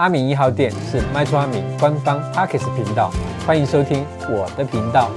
阿明一号店是卖厝阿明官方 Podcast 频道，欢迎收听我的频道。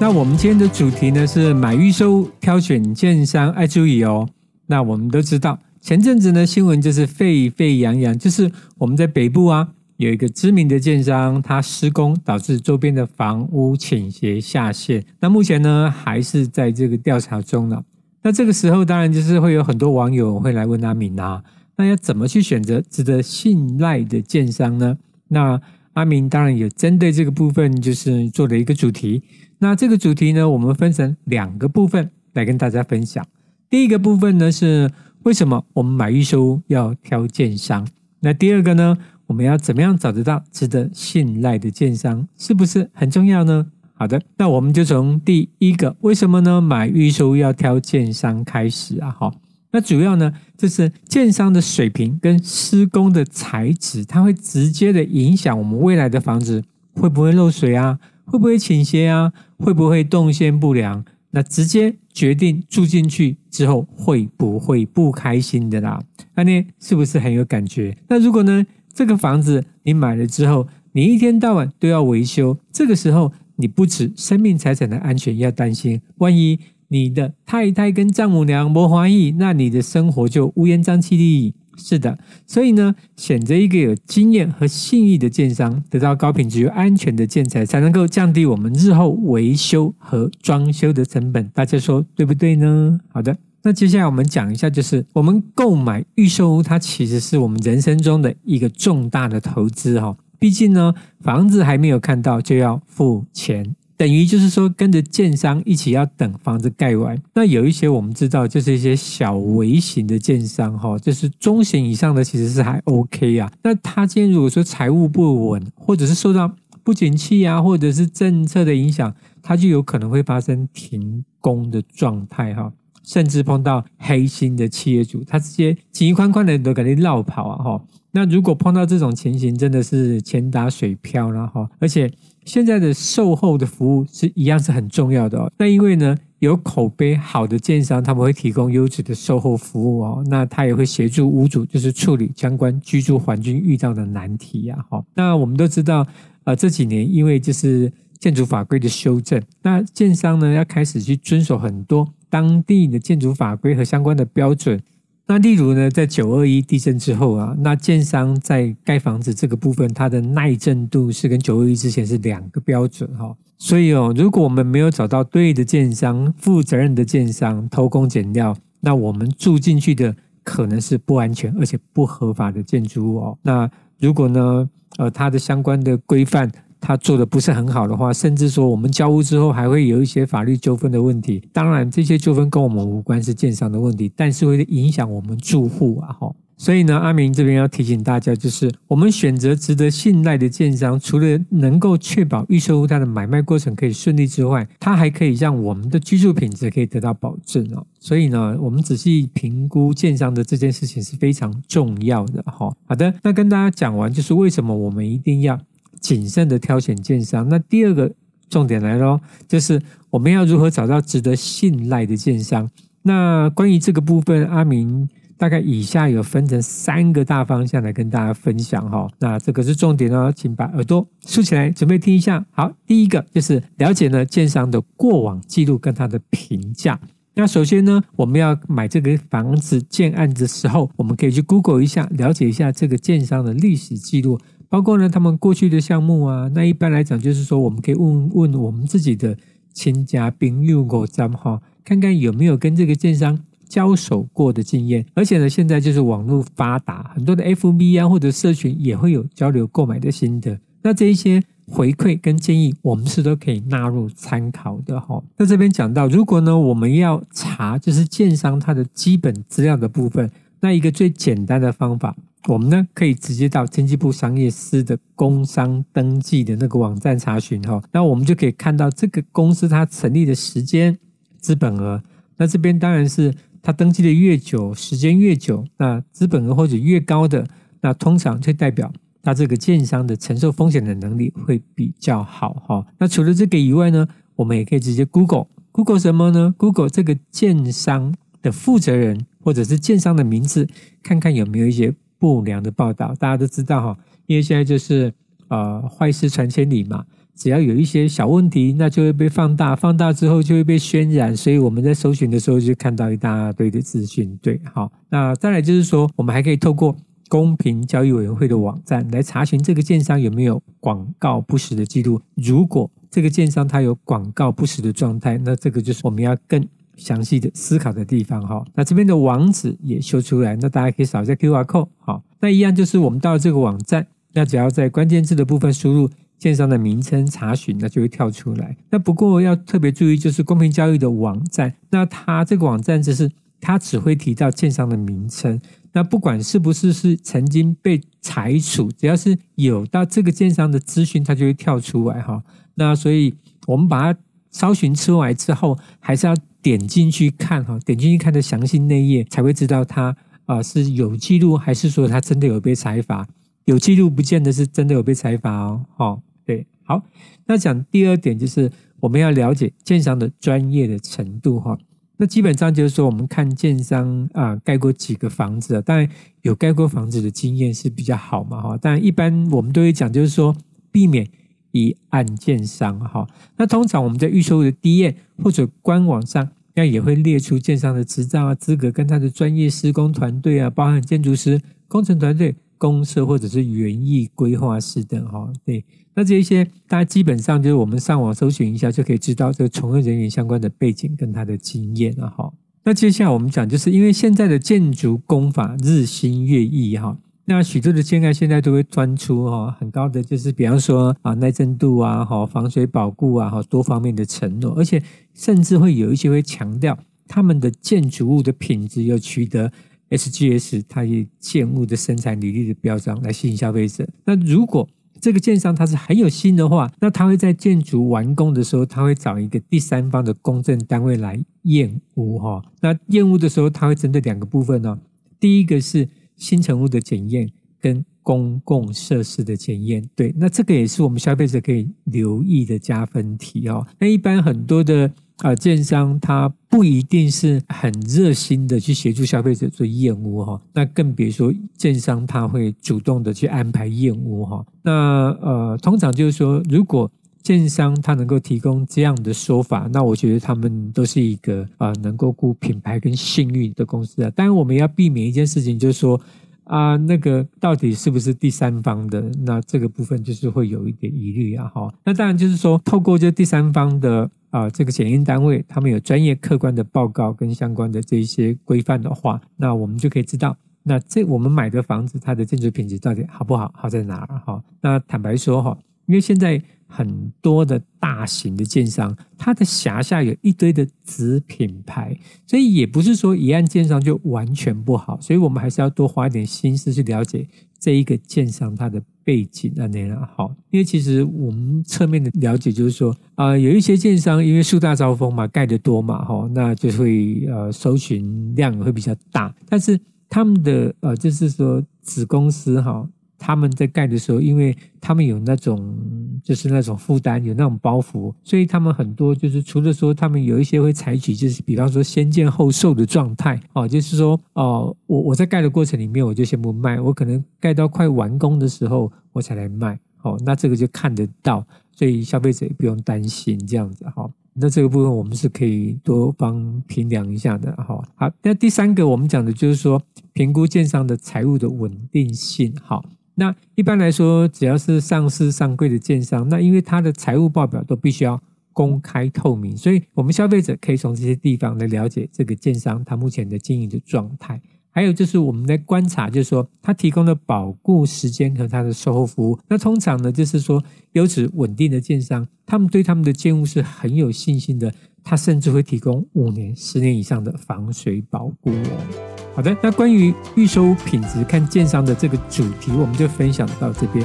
那我们今天的主题呢是买预售挑选建商爱注意哦。那我们都知道，前阵子呢新闻就是沸沸扬扬，就是我们在北部啊有一个知名的建商，他施工导致周边的房屋倾斜下陷。那目前呢还是在这个调查中呢。那这个时候当然就是会有很多网友会来问阿明啊，那要怎么去选择值得信赖的建商呢？那阿明当然也针对这个部分就是做了一个主题。那这个主题呢，我们分成两个部分来跟大家分享。第一个部分呢是为什么我们买预售要挑建商？那第二个呢，我们要怎么样找得到值得信赖的建商？是不是很重要呢？好的，那我们就从第一个为什么呢？买预售要挑建商开始啊，哈，那主要呢就是建商的水平跟施工的材质，它会直接的影响我们未来的房子会不会漏水啊，会不会倾斜啊，会不会动线不良，那直接决定住进去之后会不会不开心的啦。那你是不是很有感觉？那如果呢这个房子你买了之后，你一天到晚都要维修，这个时候。你不止生命财产的安全要担心，万一你的太太跟丈母娘不欢意，那你的生活就乌烟瘴气的。是的，所以呢，选择一个有经验和信誉的建商，得到高品质又安全的建材，才能够降低我们日后维修和装修的成本。大家说对不对呢？好的，那接下来我们讲一下，就是我们购买预售屋，它其实是我们人生中的一个重大的投资哈。毕竟呢，房子还没有看到就要付钱，等于就是说跟着建商一起要等房子盖完。那有一些我们知道，就是一些小微型的建商哈，就是中型以上的其实是还 OK 啊。那他今天如果说财务不稳，或者是受到不景气啊，或者是政策的影响，他就有可能会发生停工的状态哈。甚至碰到黑心的企业主，他直接急宽宽的都赶紧绕跑啊！哈，那如果碰到这种情形，真的是钱打水漂了哈。而且现在的售后的服务是一样是很重要的哦。那因为呢，有口碑好的建商，他们会提供优质的售后服务哦。那他也会协助屋主，就是处理相关居住环境遇到的难题呀。哈，那我们都知道，呃，这几年因为就是建筑法规的修正，那建商呢要开始去遵守很多。当地的建筑法规和相关的标准，那例如呢，在九二一地震之后啊，那建商在盖房子这个部分，它的耐震度是跟九二一之前是两个标准哈。所以哦，如果我们没有找到对的建商、负责任的建商偷工减料，那我们住进去的可能是不安全而且不合法的建筑物哦。那如果呢，呃，它的相关的规范。他做的不是很好的话，甚至说我们交屋之后还会有一些法律纠纷的问题。当然，这些纠纷跟我们无关，是建商的问题，但是会影响我们住户啊！哈，所以呢，阿明这边要提醒大家，就是我们选择值得信赖的建商，除了能够确保预售屋它的买卖过程可以顺利之外，它还可以让我们的居住品质可以得到保证哦。所以呢，我们仔细评估建商的这件事情是非常重要的哈。好的，那跟大家讲完，就是为什么我们一定要。谨慎的挑选建商。那第二个重点来咯，就是我们要如何找到值得信赖的建商。那关于这个部分，阿明大概以下有分成三个大方向来跟大家分享哈。那这个是重点哦，请把耳朵竖起来，准备听一下。好，第一个就是了解呢建商的过往记录跟他的评价。那首先呢，我们要买这个房子建案的时候，我们可以去 Google 一下，了解一下这个建商的历史记录。包括呢，他们过去的项目啊，那一般来讲就是说，我们可以问问我们自己的亲家朋友过账号，看看有没有跟这个建商交手过的经验。而且呢，现在就是网络发达，很多的 FB 啊或者社群也会有交流购买的心得。那这一些回馈跟建议，我们是都可以纳入参考的哈。那这边讲到，如果呢我们要查就是建商它的基本资料的部分，那一个最简单的方法。我们呢可以直接到经济部商业司的工商登记的那个网站查询哈，那我们就可以看到这个公司它成立的时间、资本额。那这边当然是它登记的越久，时间越久，那资本额或者越高的，那通常就代表它这个建商的承受风险的能力会比较好哈。那除了这个以外呢，我们也可以直接 Google Google 什么呢？Google 这个建商的负责人或者是建商的名字，看看有没有一些不良的报道。大家都知道哈，因为现在就是呃坏事传千里嘛，只要有一些小问题，那就会被放大，放大之后就会被渲染，所以我们在搜寻的时候就看到一大堆的资讯。对，好，那再来就是说，我们还可以透过。公平交易委员会的网站来查询这个建商有没有广告不实的记录。如果这个建商它有广告不实的状态，那这个就是我们要更详细的思考的地方哈。那这边的网址也秀出来，那大家可以扫一下 QR code。好，那一样就是我们到了这个网站，那只要在关键字的部分输入建商的名称查询，那就会跳出来。那不过要特别注意，就是公平交易的网站，那它这个网站只是它只会提到建商的名称。那不管是不是是曾经被裁处，只要是有到这个建商的资讯，它就会跳出来哈。那所以我们把它搜寻出来之后，还是要点进去看哈，点进去看的详细内页，才会知道它啊是有记录，还是说它真的有被裁罚。有记录不见得是真的有被裁罚哦。哈，对，好。那讲第二点就是我们要了解建商的专业的程度哈。那基本上就是说，我们看建商啊盖过几个房子，当然有盖过房子的经验是比较好嘛哈。但一般我们都会讲，就是说避免一案建商哈。那通常我们在预售的 DM 或者官网上，那也会列出建商的执照啊、资格跟他的专业施工团队啊，包含建筑师、工程团队。公司或者是园艺规划师等哈，对，那这一些大家基本上就是我们上网搜寻一下就可以知道这个从业人员相关的背景跟他的经验了哈。那接下来我们讲，就是因为现在的建筑工法日新月异哈，那许多的建案现在都会端出哈很高的，就是比方说啊耐震度啊哈防水保固啊哈多方面的承诺，而且甚至会有一些会强调他们的建筑物的品质要取得。SGS 它以建物的生产履历的标章来吸引消费者。那如果这个建商他是很有心的话，那他会在建筑完工的时候，他会找一个第三方的公证单位来验屋哈。那验屋的时候，他会针对两个部分哦。第一个是新成屋的检验跟公共设施的检验。对，那这个也是我们消费者可以留意的加分题哦。那一般很多的。啊，建商他不一定是很热心的去协助消费者做验屋哈，那更别说建商他会主动的去安排验屋哈。那呃，通常就是说，如果建商他能够提供这样的说法，那我觉得他们都是一个啊能够顾品牌跟信誉的公司啊。当然，我们要避免一件事情，就是说啊，那个到底是不是第三方的？那这个部分就是会有一点疑虑啊哈。那当然就是说，透过这第三方的。啊，这个检验单位他们有专业客观的报告跟相关的这一些规范的话，那我们就可以知道，那这我们买的房子它的建筑品质到底好不好，好在哪儿哈？那坦白说哈，因为现在。很多的大型的建商，它的辖下有一堆的子品牌，所以也不是说一案建商就完全不好，所以我们还是要多花一点心思去了解这一个建商它的背景啊那样好。因为其实我们侧面的了解就是说，啊、有一些建商因为树大招风嘛，盖得多嘛，哈，那就会呃搜寻量会比较大，但是他们的呃就是说子公司哈。他们在盖的时候，因为他们有那种就是那种负担，有那种包袱，所以他们很多就是除了说他们有一些会采取就是比方说先建后售的状态哦，就是说哦，我我在盖的过程里面我就先不卖，我可能盖到快完工的时候我才来卖哦，那这个就看得到，所以消费者也不用担心这样子哈。那这个部分我们是可以多方评量一下的哈。好，那第三个我们讲的就是说评估建商的财务的稳定性哈。那一般来说，只要是上市上柜的建商，那因为它的财务报表都必须要公开透明，所以我们消费者可以从这些地方来了解这个建商它目前的经营的状态。还有就是我们来观察，就是说它提供的保固时间和它的售后服务。那通常呢，就是说优质稳定的建商，他们对他们的建物是很有信心的，它甚至会提供五年、十年以上的防水保固哦。好的，那关于预售品质看建商的这个主题，我们就分享到这边。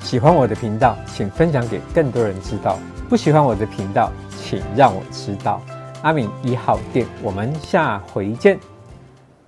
喜欢我的频道，请分享给更多人知道；不喜欢我的频道，请让我知道。阿敏一号店，我们下回见。